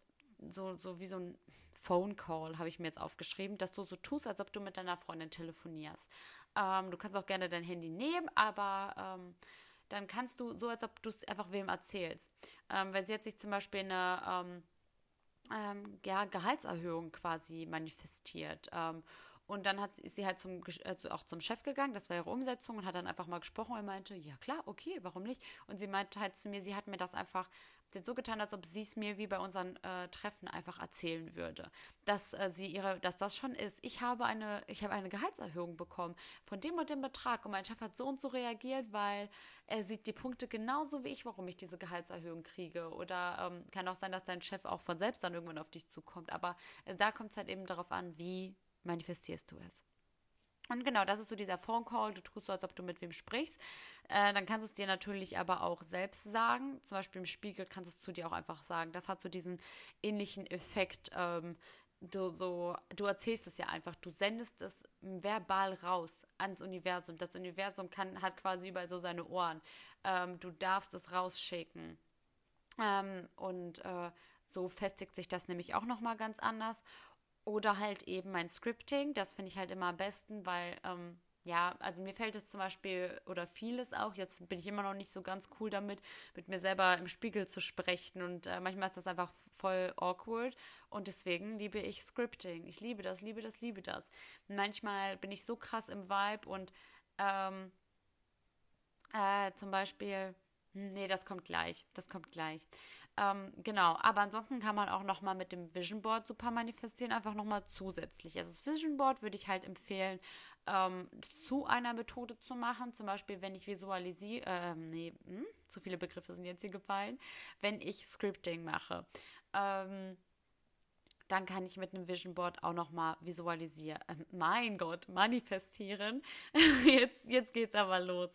so, so wie so ein Phone Call habe ich mir jetzt aufgeschrieben, dass du so tust, als ob du mit deiner Freundin telefonierst. Ähm, du kannst auch gerne dein Handy nehmen, aber ähm, dann kannst du so, als ob du es einfach wem erzählst. weil sie hat sich zum Beispiel eine ähm, ja, Gehaltserhöhung quasi manifestiert. Ähm, und dann hat, ist sie halt zum, also auch zum Chef gegangen, das war ihre Umsetzung und hat dann einfach mal gesprochen und meinte, ja klar, okay, warum nicht? Und sie meinte halt zu mir, sie hat mir das einfach sie hat so getan, als ob sie es mir wie bei unseren äh, Treffen einfach erzählen würde, dass äh, sie ihre, dass das schon ist. Ich habe eine, ich habe eine Gehaltserhöhung bekommen von dem und dem Betrag und mein Chef hat so und so reagiert, weil er sieht die Punkte genauso wie ich, warum ich diese Gehaltserhöhung kriege. Oder ähm, kann auch sein, dass dein Chef auch von selbst dann irgendwann auf dich zukommt. Aber äh, da kommt es halt eben darauf an, wie manifestierst du es. Und genau, das ist so dieser Phone Call. Du tust so, als ob du mit wem sprichst. Äh, dann kannst du es dir natürlich aber auch selbst sagen. Zum Beispiel im Spiegel kannst du es zu dir auch einfach sagen. Das hat so diesen ähnlichen Effekt. Ähm, du so, du erzählst es ja einfach. Du sendest es verbal raus ans Universum. Das Universum kann, hat quasi überall so seine Ohren. Ähm, du darfst es rausschicken. Ähm, und äh, so festigt sich das nämlich auch nochmal ganz anders. Oder halt eben mein Scripting, das finde ich halt immer am besten, weil, ähm, ja, also mir fällt es zum Beispiel oder vieles auch, jetzt bin ich immer noch nicht so ganz cool damit, mit mir selber im Spiegel zu sprechen und äh, manchmal ist das einfach voll awkward und deswegen liebe ich Scripting. Ich liebe das, liebe das, liebe das. manchmal bin ich so krass im Vibe und ähm, äh, zum Beispiel, hm, nee, das kommt gleich, das kommt gleich. Ähm, genau, aber ansonsten kann man auch nochmal mit dem Vision Board super manifestieren, einfach nochmal zusätzlich. Also das Vision Board würde ich halt empfehlen, ähm, zu einer Methode zu machen. Zum Beispiel, wenn ich visualisiere, äh, nee, hm, zu viele Begriffe sind jetzt hier gefallen, wenn ich Scripting mache. Ähm, dann kann ich mit einem Vision Board auch nochmal visualisieren. Äh, mein Gott, manifestieren. <laughs> jetzt, jetzt geht's aber los.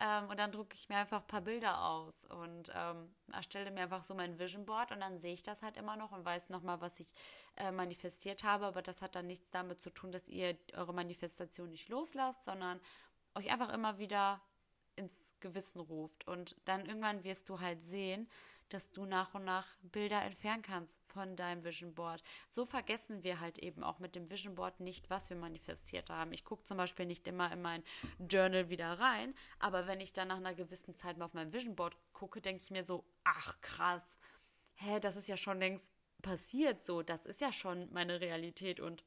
Ähm, und dann drucke ich mir einfach ein paar Bilder aus und ähm, erstelle mir einfach so mein Vision Board und dann sehe ich das halt immer noch und weiß nochmal, was ich äh, manifestiert habe. Aber das hat dann nichts damit zu tun, dass ihr eure Manifestation nicht loslasst, sondern euch einfach immer wieder ins Gewissen ruft. Und dann irgendwann wirst du halt sehen, dass du nach und nach Bilder entfernen kannst von deinem Vision Board. So vergessen wir halt eben auch mit dem Vision Board nicht, was wir manifestiert haben. Ich gucke zum Beispiel nicht immer in mein Journal wieder rein, aber wenn ich dann nach einer gewissen Zeit mal auf mein Vision Board gucke, denke ich mir so, ach krass, hä, das ist ja schon längst passiert so, das ist ja schon meine Realität und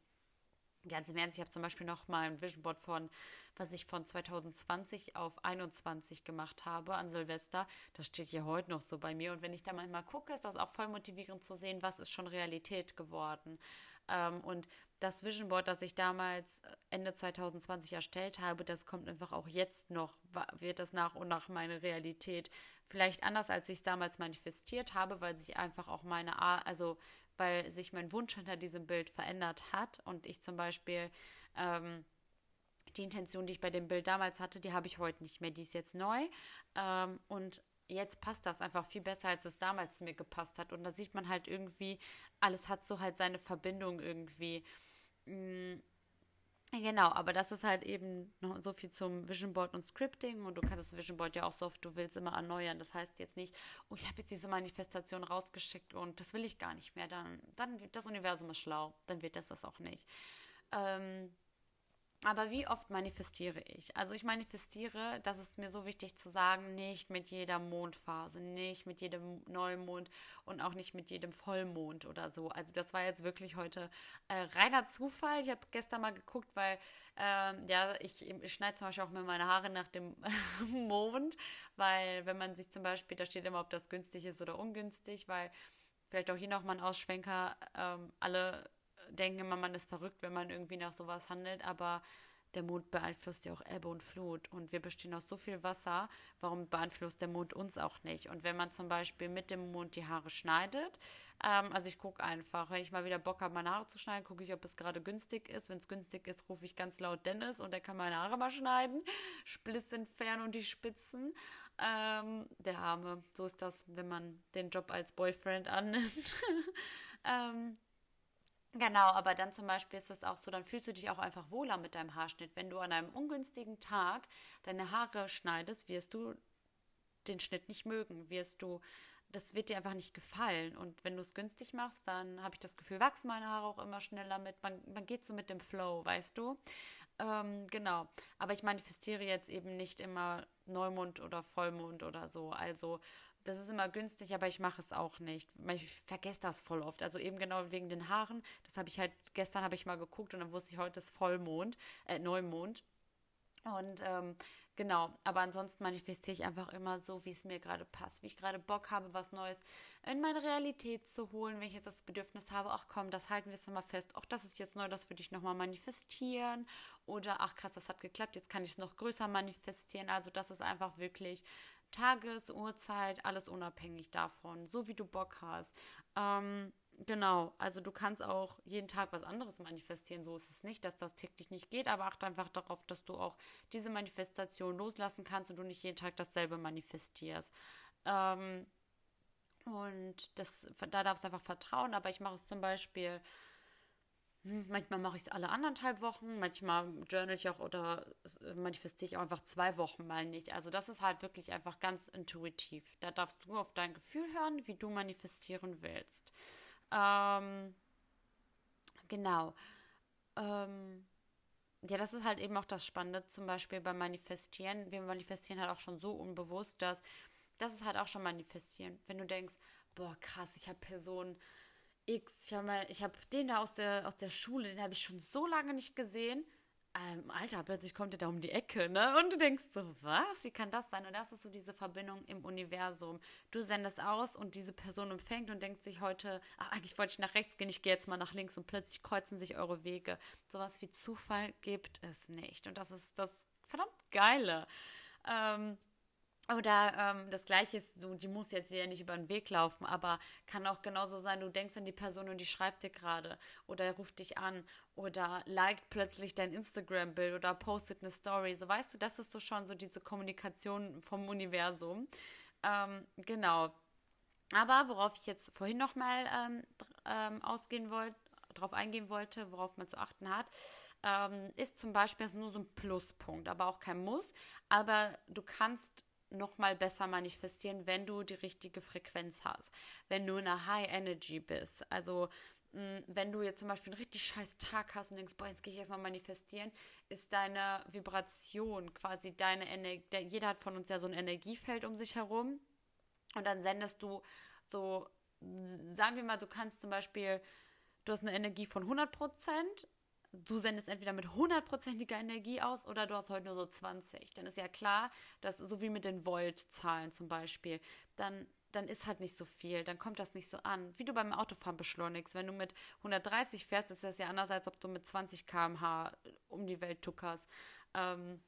Ganz im Ernst, ich habe zum Beispiel noch mal ein Vision Board von, was ich von 2020 auf 21 gemacht habe an Silvester. Das steht hier heute noch so bei mir. Und wenn ich da manchmal gucke, ist das auch voll motivierend zu sehen, was ist schon Realität geworden. Ähm, und das Vision Board, das ich damals Ende 2020 erstellt habe, das kommt einfach auch jetzt noch, wird das nach und nach meine Realität. Vielleicht anders, als ich es damals manifestiert habe, weil sich einfach auch meine, also weil sich mein Wunsch hinter diesem Bild verändert hat. Und ich zum Beispiel ähm, die Intention, die ich bei dem Bild damals hatte, die habe ich heute nicht mehr, die ist jetzt neu. Ähm, und jetzt passt das einfach viel besser, als es damals zu mir gepasst hat. Und da sieht man halt irgendwie, alles hat so halt seine Verbindung irgendwie. Mh, mm, Genau, aber das ist halt eben noch so viel zum Vision Board und Scripting und du kannst das Vision Board ja auch so oft du willst immer erneuern. Das heißt jetzt nicht, oh, ich habe jetzt diese Manifestation rausgeschickt und das will ich gar nicht mehr. Dann, dann wird das Universum ist schlau, dann wird das das auch nicht. Ähm, aber wie oft manifestiere ich? Also ich manifestiere, das ist mir so wichtig zu sagen, nicht mit jeder Mondphase, nicht mit jedem Neumond und auch nicht mit jedem Vollmond oder so. Also das war jetzt wirklich heute äh, reiner Zufall. Ich habe gestern mal geguckt, weil äh, ja, ich, ich schneide zum Beispiel auch mir meine Haare nach dem <laughs> Mond, weil wenn man sich zum Beispiel, da steht immer, ob das günstig ist oder ungünstig, weil vielleicht auch hier nochmal ein Ausschwenker, ähm, alle denken immer, man ist verrückt, wenn man irgendwie nach sowas handelt, aber der Mond beeinflusst ja auch Ebbe und Flut und wir bestehen aus so viel Wasser, warum beeinflusst der Mond uns auch nicht? Und wenn man zum Beispiel mit dem Mond die Haare schneidet, ähm, also ich gucke einfach, wenn ich mal wieder Bock habe, meine Haare zu schneiden, gucke ich, ob es gerade günstig ist. Wenn es günstig ist, rufe ich ganz laut Dennis und der kann meine Haare mal schneiden, <laughs> Spliss entfernen und die Spitzen. Ähm, der Arme, so ist das, wenn man den Job als Boyfriend annimmt. <laughs> ähm, Genau, aber dann zum Beispiel ist es auch so, dann fühlst du dich auch einfach wohler mit deinem Haarschnitt. Wenn du an einem ungünstigen Tag deine Haare schneidest, wirst du den Schnitt nicht mögen, wirst du, das wird dir einfach nicht gefallen. Und wenn du es günstig machst, dann habe ich das Gefühl, wachsen meine Haare auch immer schneller mit. Man, man geht so mit dem Flow, weißt du? Ähm, genau. Aber ich manifestiere jetzt eben nicht immer Neumond oder Vollmond oder so. Also das ist immer günstig, aber ich mache es auch nicht. Ich vergesse das voll oft. Also eben genau wegen den Haaren. Das habe ich halt, gestern habe ich mal geguckt und dann wusste ich, heute ist Vollmond, äh, Neumond. Und ähm, genau, aber ansonsten manifestiere ich einfach immer so, wie es mir gerade passt, wie ich gerade Bock habe, was Neues in meine Realität zu holen, wenn ich jetzt das Bedürfnis habe, ach komm, das halten wir jetzt nochmal fest, ach, das ist jetzt neu, das würde ich nochmal manifestieren. Oder ach krass, das hat geklappt, jetzt kann ich es noch größer manifestieren. Also das ist einfach wirklich Tages, Uhrzeit, alles unabhängig davon, so wie du Bock hast. Ähm, Genau, also du kannst auch jeden Tag was anderes manifestieren. So ist es nicht, dass das täglich nicht geht, aber achte einfach darauf, dass du auch diese Manifestation loslassen kannst und du nicht jeden Tag dasselbe manifestierst. Ähm, und das, da darfst du einfach vertrauen, aber ich mache es zum Beispiel, hm, manchmal mache ich es alle anderthalb Wochen, manchmal journal ich auch oder manifestiere ich auch einfach zwei Wochen mal nicht. Also das ist halt wirklich einfach ganz intuitiv. Da darfst du auf dein Gefühl hören, wie du manifestieren willst. Ähm, genau. Ähm, ja, das ist halt eben auch das Spannende, zum Beispiel beim Manifestieren. Wir manifestieren halt auch schon so unbewusst, dass das ist halt auch schon manifestieren. Wenn du denkst, boah, krass, ich habe Person X, ich habe hab den da aus der, aus der Schule, den habe ich schon so lange nicht gesehen ähm, Alter, plötzlich kommt er da um die Ecke, ne? Und du denkst so, was? Wie kann das sein? Und das ist so diese Verbindung im Universum. Du sendest aus und diese Person empfängt und denkt sich heute, ach, eigentlich wollte ich nach rechts gehen, ich gehe jetzt mal nach links und plötzlich kreuzen sich eure Wege. Sowas wie Zufall gibt es nicht. Und das ist das verdammt Geile. Ähm, oder ähm, das Gleiche ist, du, die muss jetzt ja nicht über den Weg laufen, aber kann auch genauso sein, du denkst an die Person und die schreibt dir gerade oder ruft dich an oder liked plötzlich dein Instagram-Bild oder postet eine Story. So weißt du, das ist so schon so diese Kommunikation vom Universum. Ähm, genau. Aber worauf ich jetzt vorhin nochmal ähm, ähm, ausgehen wollte, darauf eingehen wollte, worauf man zu achten hat, ähm, ist zum Beispiel nur so ein Pluspunkt, aber auch kein Muss. Aber du kannst noch mal besser manifestieren, wenn du die richtige Frequenz hast, wenn du in einer High Energy bist. Also mm, wenn du jetzt zum Beispiel einen richtig scheiß Tag hast und denkst, boah, jetzt gehe ich erstmal manifestieren, ist deine Vibration quasi deine Energie, jeder hat von uns ja so ein Energiefeld um sich herum und dann sendest du so, sagen wir mal, du kannst zum Beispiel, du hast eine Energie von 100 Prozent du sendest entweder mit hundertprozentiger Energie aus oder du hast heute nur so 20. Dann ist ja klar, dass so wie mit den Voltzahlen zum Beispiel, dann, dann ist halt nicht so viel, dann kommt das nicht so an. Wie du beim Autofahren beschleunigst. Wenn du mit 130 fährst, ist das ja anders, als ob du mit 20 km/h um die Welt tuckerst. Ähm,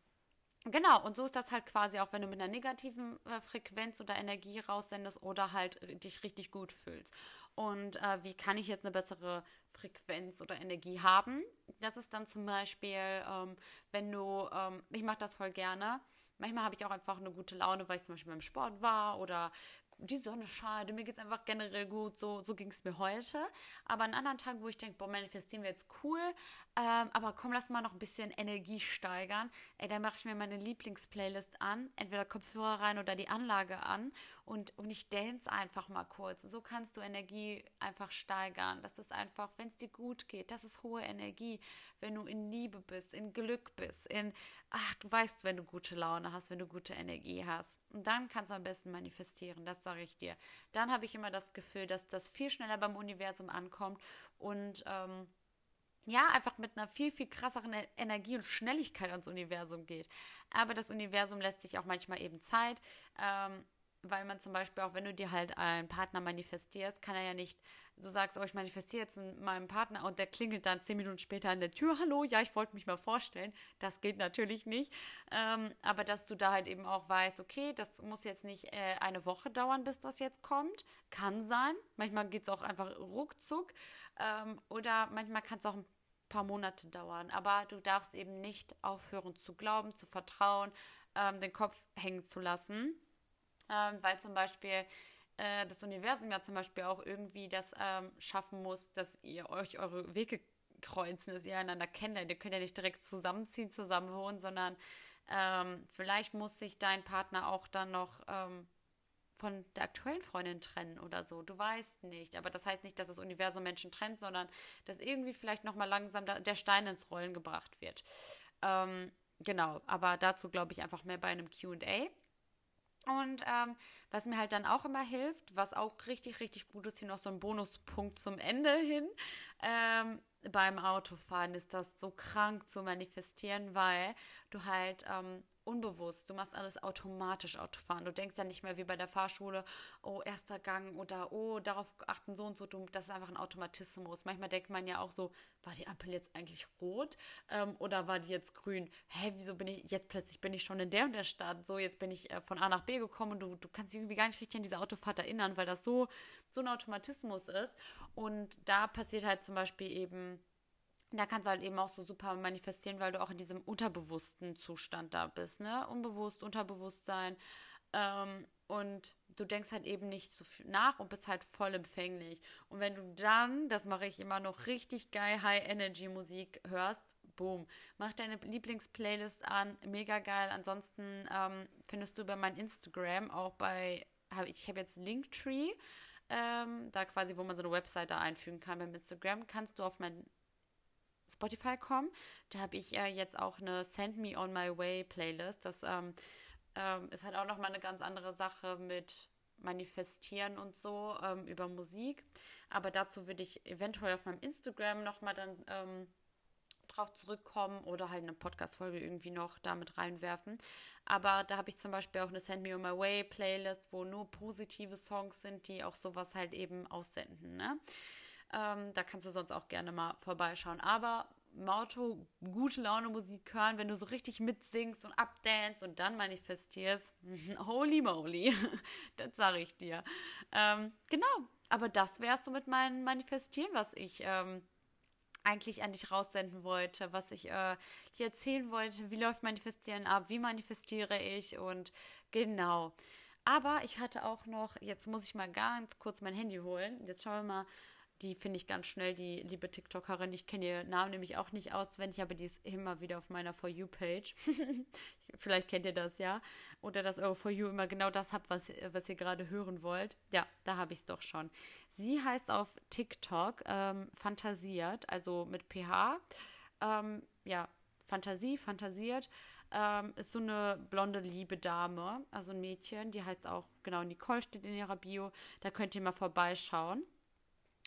Genau, und so ist das halt quasi auch, wenn du mit einer negativen äh, Frequenz oder Energie raussendest oder halt dich richtig gut fühlst. Und äh, wie kann ich jetzt eine bessere Frequenz oder Energie haben? Das ist dann zum Beispiel, ähm, wenn du, ähm, ich mache das voll gerne. Manchmal habe ich auch einfach eine gute Laune, weil ich zum Beispiel beim Sport war oder die Sonne scheint, mir geht es einfach generell gut, so, so ging es mir heute. Aber an anderen Tagen, wo ich denke, boah, manifestieren wir jetzt cool, ähm, aber komm, lass mal noch ein bisschen Energie steigern. Ey, dann mache ich mir meine Lieblingsplaylist an, entweder Kopfhörer rein oder die Anlage an und, und ich dance einfach mal kurz. So kannst du Energie einfach steigern. Das ist einfach, wenn es dir gut geht, das ist hohe Energie. Wenn du in Liebe bist, in Glück bist, in, ach, du weißt, wenn du gute Laune hast, wenn du gute Energie hast. Und dann kannst du am besten manifestieren, das sage ich dir. Dann habe ich immer das Gefühl, dass das viel schneller beim Universum ankommt und ähm, ja, einfach mit einer viel, viel krasseren e-, Energie und Schnelligkeit ans Universum geht. Aber das Universum lässt sich auch manchmal eben Zeit. Ähm, weil man zum Beispiel auch, wenn du dir halt einen Partner manifestierst, kann er ja nicht, du sagst, oh, ich manifestiere jetzt meinen Partner und der klingelt dann zehn Minuten später an der Tür, hallo, ja, ich wollte mich mal vorstellen. Das geht natürlich nicht. Ähm, aber dass du da halt eben auch weißt, okay, das muss jetzt nicht äh, eine Woche dauern, bis das jetzt kommt. Kann sein. Manchmal geht es auch einfach ruckzuck. Ähm, oder manchmal kann es auch ein paar Monate dauern. Aber du darfst eben nicht aufhören zu glauben, zu vertrauen, ähm, den Kopf hängen zu lassen ähm, weil zum Beispiel äh, das Universum ja zum Beispiel auch irgendwie das ähm, schaffen muss, dass ihr euch eure Wege kreuzen, dass ihr einander kennt. Ihr könnt ja nicht direkt zusammenziehen, zusammen wohnen, sondern ähm, vielleicht muss sich dein Partner auch dann noch ähm, von der aktuellen Freundin trennen oder so. Du weißt nicht. Aber das heißt nicht, dass das Universum Menschen trennt, sondern dass irgendwie vielleicht nochmal langsam der Stein ins Rollen gebracht wird. Ähm, genau, aber dazu glaube ich einfach mehr bei einem QA. Und ähm, was mir halt dann auch immer hilft, was auch richtig, richtig gut ist, hier noch so ein Bonuspunkt zum Ende hin, ähm, beim Autofahren ist das so krank zu manifestieren, weil du halt ähm, unbewusst. Du machst alles automatisch Autofahren. Du denkst ja nicht mehr wie bei der Fahrschule, oh, erster Gang oder oh, darauf achten so und so. Das ist einfach ein Automatismus. Manchmal denkt man ja auch so, war die Ampel jetzt eigentlich rot ähm, oder war die jetzt grün? Hä, wieso bin ich jetzt plötzlich bin ich schon in der und der Stadt? So, jetzt bin ich äh, von A nach B gekommen und du, du kannst dich irgendwie gar nicht richtig an diese Autofahrt erinnern, weil das so, so ein Automatismus ist. Und da passiert halt zum Beispiel eben da kannst du halt eben auch so super manifestieren, weil du auch in diesem unterbewussten Zustand da bist, ne? Unbewusst, Unterbewusstsein. Ähm, und du denkst halt eben nicht so viel nach und bist halt voll empfänglich. Und wenn du dann, das mache ich immer noch richtig geil, High-Energy-Musik hörst, boom, mach deine Lieblingsplaylist an, mega geil. Ansonsten ähm, findest du bei meinem Instagram auch bei, hab, ich habe jetzt Linktree, ähm, da quasi, wo man so eine Webseite einfügen kann beim Instagram, kannst du auf mein Spotify kommen. Da habe ich äh, jetzt auch eine Send Me On My Way Playlist. Das ähm, ähm, ist halt auch nochmal eine ganz andere Sache mit Manifestieren und so ähm, über Musik. Aber dazu würde ich eventuell auf meinem Instagram nochmal dann ähm, drauf zurückkommen oder halt eine Podcast-Folge irgendwie noch damit reinwerfen. Aber da habe ich zum Beispiel auch eine Send Me On My Way Playlist, wo nur positive Songs sind, die auch sowas halt eben aussenden. Ne? Ähm, da kannst du sonst auch gerne mal vorbeischauen. Aber im Auto gute Laune Musik hören, wenn du so richtig mitsingst und abdance und dann manifestierst. <laughs> Holy moly, <laughs> das sage ich dir. Ähm, genau, aber das wär's so mit meinem Manifestieren, was ich ähm, eigentlich an dich raussenden wollte, was ich äh, dir erzählen wollte. Wie läuft Manifestieren ab? Wie manifestiere ich? Und genau. Aber ich hatte auch noch, jetzt muss ich mal ganz kurz mein Handy holen. Jetzt schauen wir mal, die finde ich ganz schnell, die liebe TikTokerin. Ich kenne ihr Namen nämlich auch nicht auswendig, aber die ist immer wieder auf meiner For You-Page. <laughs> Vielleicht kennt ihr das ja. Oder dass eure For You immer genau das habt, was, was ihr gerade hören wollt. Ja, da habe ich es doch schon. Sie heißt auf TikTok ähm, Fantasiert, also mit PH. Ähm, ja, Fantasie, fantasiert. Ähm, ist so eine blonde, liebe Dame, also ein Mädchen, die heißt auch, genau, Nicole steht in ihrer Bio. Da könnt ihr mal vorbeischauen.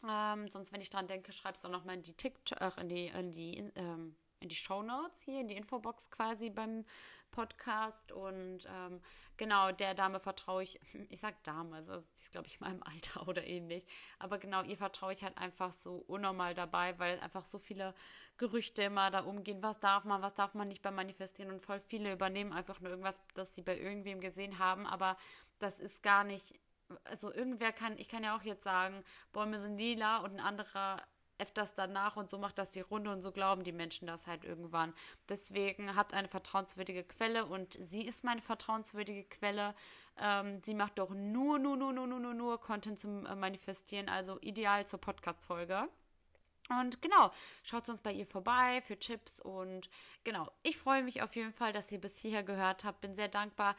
Ähm, sonst, wenn ich dran denke, schreib es doch nochmal in die TikTok, in die, in die, ähm, in die Show Notes hier, in die Infobox quasi beim Podcast. Und ähm, genau, der Dame vertraue ich, <laughs> ich sag Dame, also die ist, glaube ich, in meinem <laughs> Alter oder ähnlich. Aber genau, ihr vertraue ich halt einfach so unnormal dabei, weil einfach so viele Gerüchte immer da umgehen, was darf man, was darf man nicht beim Manifestieren. Und voll viele übernehmen einfach nur irgendwas, das sie bei irgendwem gesehen haben, aber das ist gar nicht also irgendwer kann, ich kann ja auch jetzt sagen, Bäume sind lila und ein anderer öfters danach und so macht das die Runde und so glauben die Menschen das halt irgendwann. Deswegen habt eine vertrauenswürdige Quelle und sie ist meine vertrauenswürdige Quelle. Ähm, sie macht doch nur, nur, nur, nur, nur, nur, nur Content zum äh, Manifestieren, also ideal zur Podcast-Folge. Und genau, schaut uns bei ihr vorbei für Tipps und genau, ich freue mich auf jeden Fall, dass ihr bis hierher gehört habt. Bin sehr dankbar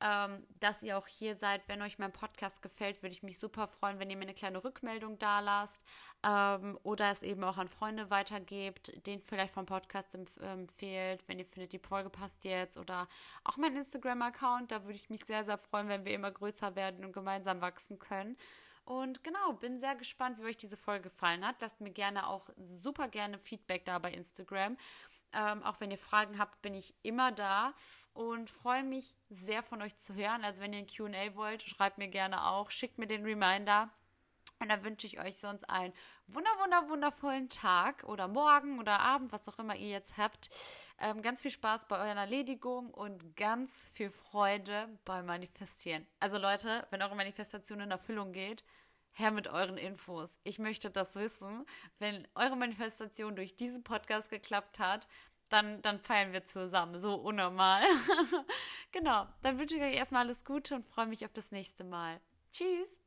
ähm, dass ihr auch hier seid. Wenn euch mein Podcast gefällt, würde ich mich super freuen, wenn ihr mir eine kleine Rückmeldung da lasst ähm, oder es eben auch an Freunde weitergebt, den vielleicht vom Podcast empf empfehlt, wenn ihr findet, die Folge passt jetzt oder auch mein Instagram-Account. Da würde ich mich sehr, sehr freuen, wenn wir immer größer werden und gemeinsam wachsen können. Und genau, bin sehr gespannt, wie euch diese Folge gefallen hat. Lasst mir gerne auch super gerne Feedback da bei Instagram. Ähm, auch wenn ihr Fragen habt, bin ich immer da und freue mich sehr von euch zu hören. Also wenn ihr ein QA wollt, schreibt mir gerne auch, schickt mir den Reminder. Und dann wünsche ich euch sonst einen wunder, wunder, wundervollen Tag oder Morgen oder Abend, was auch immer ihr jetzt habt. Ähm, ganz viel Spaß bei eurer Erledigung und ganz viel Freude beim Manifestieren. Also Leute, wenn eure Manifestation in Erfüllung geht, her mit euren Infos. Ich möchte das wissen. Wenn eure Manifestation durch diesen Podcast geklappt hat, dann, dann feiern wir zusammen. So unnormal. <laughs> genau. Dann wünsche ich euch erstmal alles Gute und freue mich auf das nächste Mal. Tschüss.